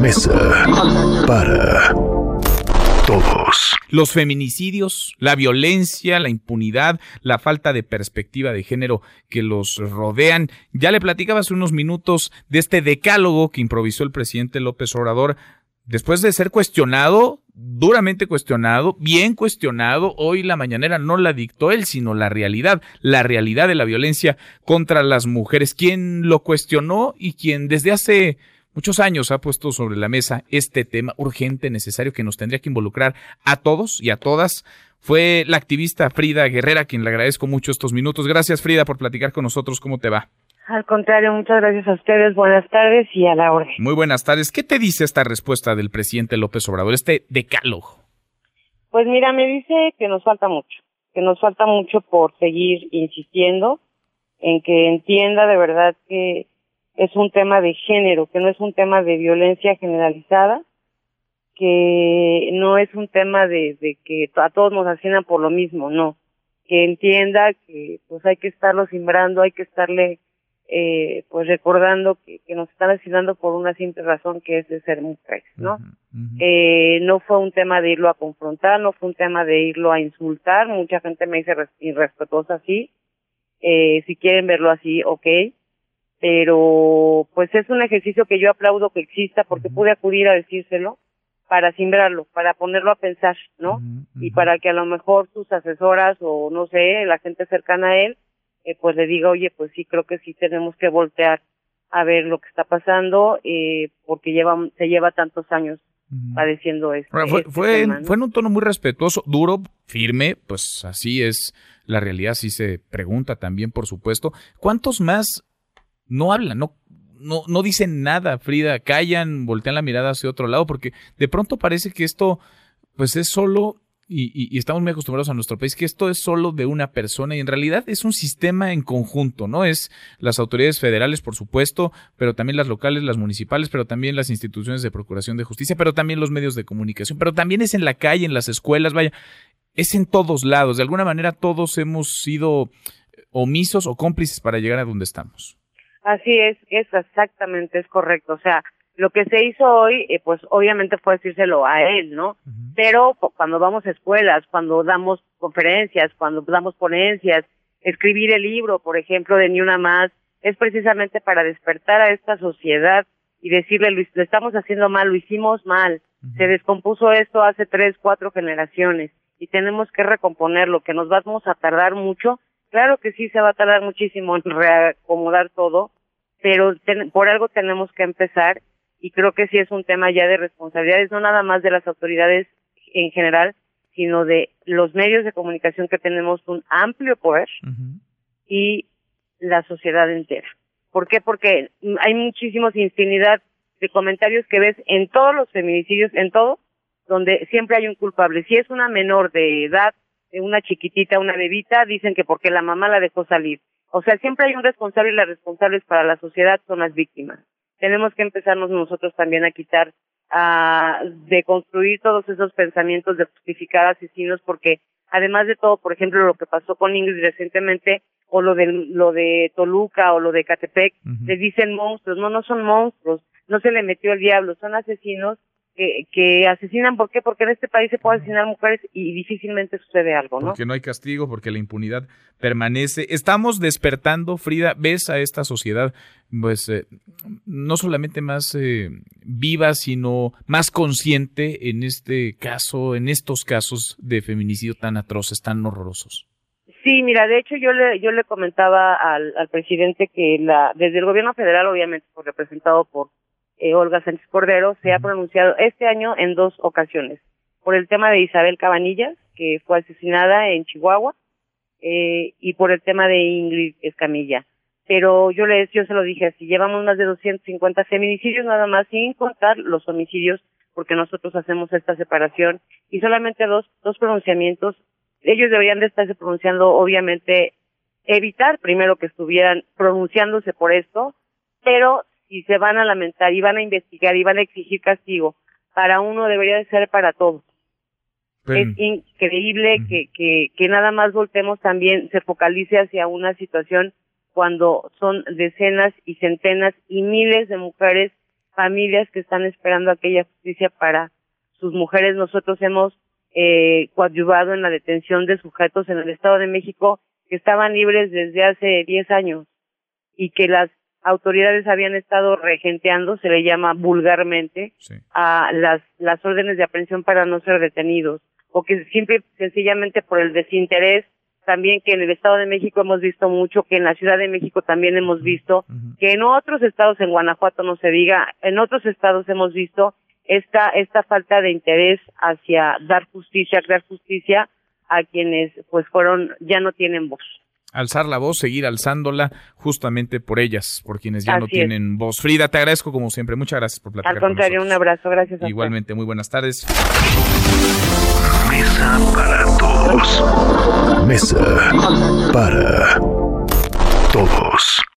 Mesa para todos. Los feminicidios, la violencia, la impunidad, la falta de perspectiva de género que los rodean. Ya le platicaba hace unos minutos de este decálogo que improvisó el presidente López Obrador después de ser cuestionado, duramente cuestionado, bien cuestionado, hoy la mañanera no la dictó él, sino la realidad, la realidad de la violencia contra las mujeres. Quien lo cuestionó y quien desde hace muchos años ha puesto sobre la mesa este tema urgente, necesario, que nos tendría que involucrar a todos y a todas. Fue la activista Frida Guerrera, quien le agradezco mucho estos minutos. Gracias Frida por platicar con nosotros. ¿Cómo te va? Al contrario, muchas gracias a ustedes. Buenas tardes y a la orden. Muy buenas tardes. ¿Qué te dice esta respuesta del presidente López Obrador, este decálogo? Pues mira, me dice que nos falta mucho, que nos falta mucho por seguir insistiendo en que entienda de verdad que es un tema de género, que no es un tema de violencia generalizada, que no es un tema de, que a todos nos asciendan por lo mismo, no. Que entienda que pues hay que estarlo simbrando, hay que estarle eh, pues recordando que, nos están asignando por una simple razón que es de ser mujeres, ¿no? Eh, no fue un tema de irlo a confrontar, no fue un tema de irlo a insultar, mucha gente me dice irrespetuosa, sí, eh, si quieren verlo así, ok, pero pues es un ejercicio que yo aplaudo que exista porque pude acudir a decírselo para simbrarlo, para ponerlo a pensar, ¿no? Y para que a lo mejor sus asesoras o no sé, la gente cercana a él, eh, pues le diga, oye, pues sí, creo que sí tenemos que voltear a ver lo que está pasando, eh, porque lleva, se lleva tantos años padeciendo esto. fue, este fue, fue en un tono muy respetuoso, duro, firme, pues así es la realidad, sí se pregunta también, por supuesto. ¿Cuántos más no hablan, no, no, no dicen nada, Frida, callan, voltean la mirada hacia otro lado, porque de pronto parece que esto, pues es solo, y, estamos muy acostumbrados a nuestro país, que esto es solo de una persona y en realidad es un sistema en conjunto, ¿no? Es las autoridades federales, por supuesto, pero también las locales, las municipales, pero también las instituciones de procuración de justicia, pero también los medios de comunicación, pero también es en la calle, en las escuelas, vaya, es en todos lados. De alguna manera todos hemos sido omisos o cómplices para llegar a donde estamos. Así es, es exactamente, es correcto. O sea, lo que se hizo hoy, eh, pues obviamente fue decírselo a él, ¿no? Pero cuando vamos a escuelas, cuando damos conferencias, cuando damos ponencias, escribir el libro, por ejemplo, de Ni Una Más, es precisamente para despertar a esta sociedad y decirle, lo, lo estamos haciendo mal, lo hicimos mal, se descompuso esto hace tres, cuatro generaciones y tenemos que recomponerlo, que nos vamos a tardar mucho. Claro que sí se va a tardar muchísimo en reacomodar todo, pero por algo tenemos que empezar y creo que sí es un tema ya de responsabilidades, no nada más de las autoridades en general, sino de los medios de comunicación que tenemos un amplio poder y la sociedad entera. ¿Por qué? Porque hay muchísimos infinidad de comentarios que ves en todos los feminicidios, en todo, donde siempre hay un culpable. Si es una menor de edad, una chiquitita, una bebita, dicen que porque la mamá la dejó salir. O sea, siempre hay un responsable y las responsables para la sociedad son las víctimas. Tenemos que empezarnos nosotros también a quitar, a, de construir todos esos pensamientos de justificar asesinos porque además de todo, por ejemplo, lo que pasó con Ingrid recientemente o lo de lo de Toluca o lo de Catepec, le dicen monstruos, no, no son monstruos, no se le metió el diablo, son asesinos que, asesinan, ¿por qué? Porque en este país se puede asesinar mujeres y difícilmente sucede algo, ¿no? Porque no hay castigo, porque la impunidad permanece. Estamos despertando, Frida, ves a esta sociedad, pues, eh, no solamente más eh, viva, sino más consciente en este caso, en estos casos de feminicidio tan atroces, tan horrorosos. Sí, mira, de hecho yo le yo le comentaba al, al presidente que la desde el gobierno federal, obviamente, por representado por eh, Olga Sánchez Cordero, se ha pronunciado este año en dos ocasiones. Por el tema de Isabel Cabanillas, que fue asesinada en Chihuahua, eh, y por el tema de Ingrid Escamilla. Pero yo les, yo se lo dije así, llevamos más de 250 feminicidios nada más, sin contar los homicidios, porque nosotros hacemos esta separación, y solamente dos, dos pronunciamientos. Ellos deberían de estarse pronunciando, obviamente, evitar primero que estuvieran pronunciándose por esto, pero y se van a lamentar y van a investigar y van a exigir castigo para uno debería de ser para todos. Es increíble que, que, que nada más voltemos también, se focalice hacia una situación cuando son decenas y centenas y miles de mujeres familias que están esperando aquella justicia para sus mujeres. Nosotros hemos eh, coadyuvado en la detención de sujetos en el Estado de México que estaban libres desde hace 10 años y que las autoridades habían estado regenteando, se le llama vulgarmente, a las, las órdenes de aprehensión para no ser detenidos, o que simple sencillamente por el desinterés. También que en el Estado de México hemos visto mucho, que en la Ciudad de México también hemos visto, que en otros estados, en Guanajuato no se diga, en otros estados hemos visto esta, esta falta de interés hacia dar justicia, crear justicia a quienes pues fueron, ya no tienen voz. Alzar la voz, seguir alzándola justamente por ellas, por quienes ya no tienen voz. Frida, te agradezco como siempre. Muchas gracias por platicar. Al contrario, un abrazo. Gracias. A Igualmente, muy buenas tardes. Mesa para todos. Mesa para todos.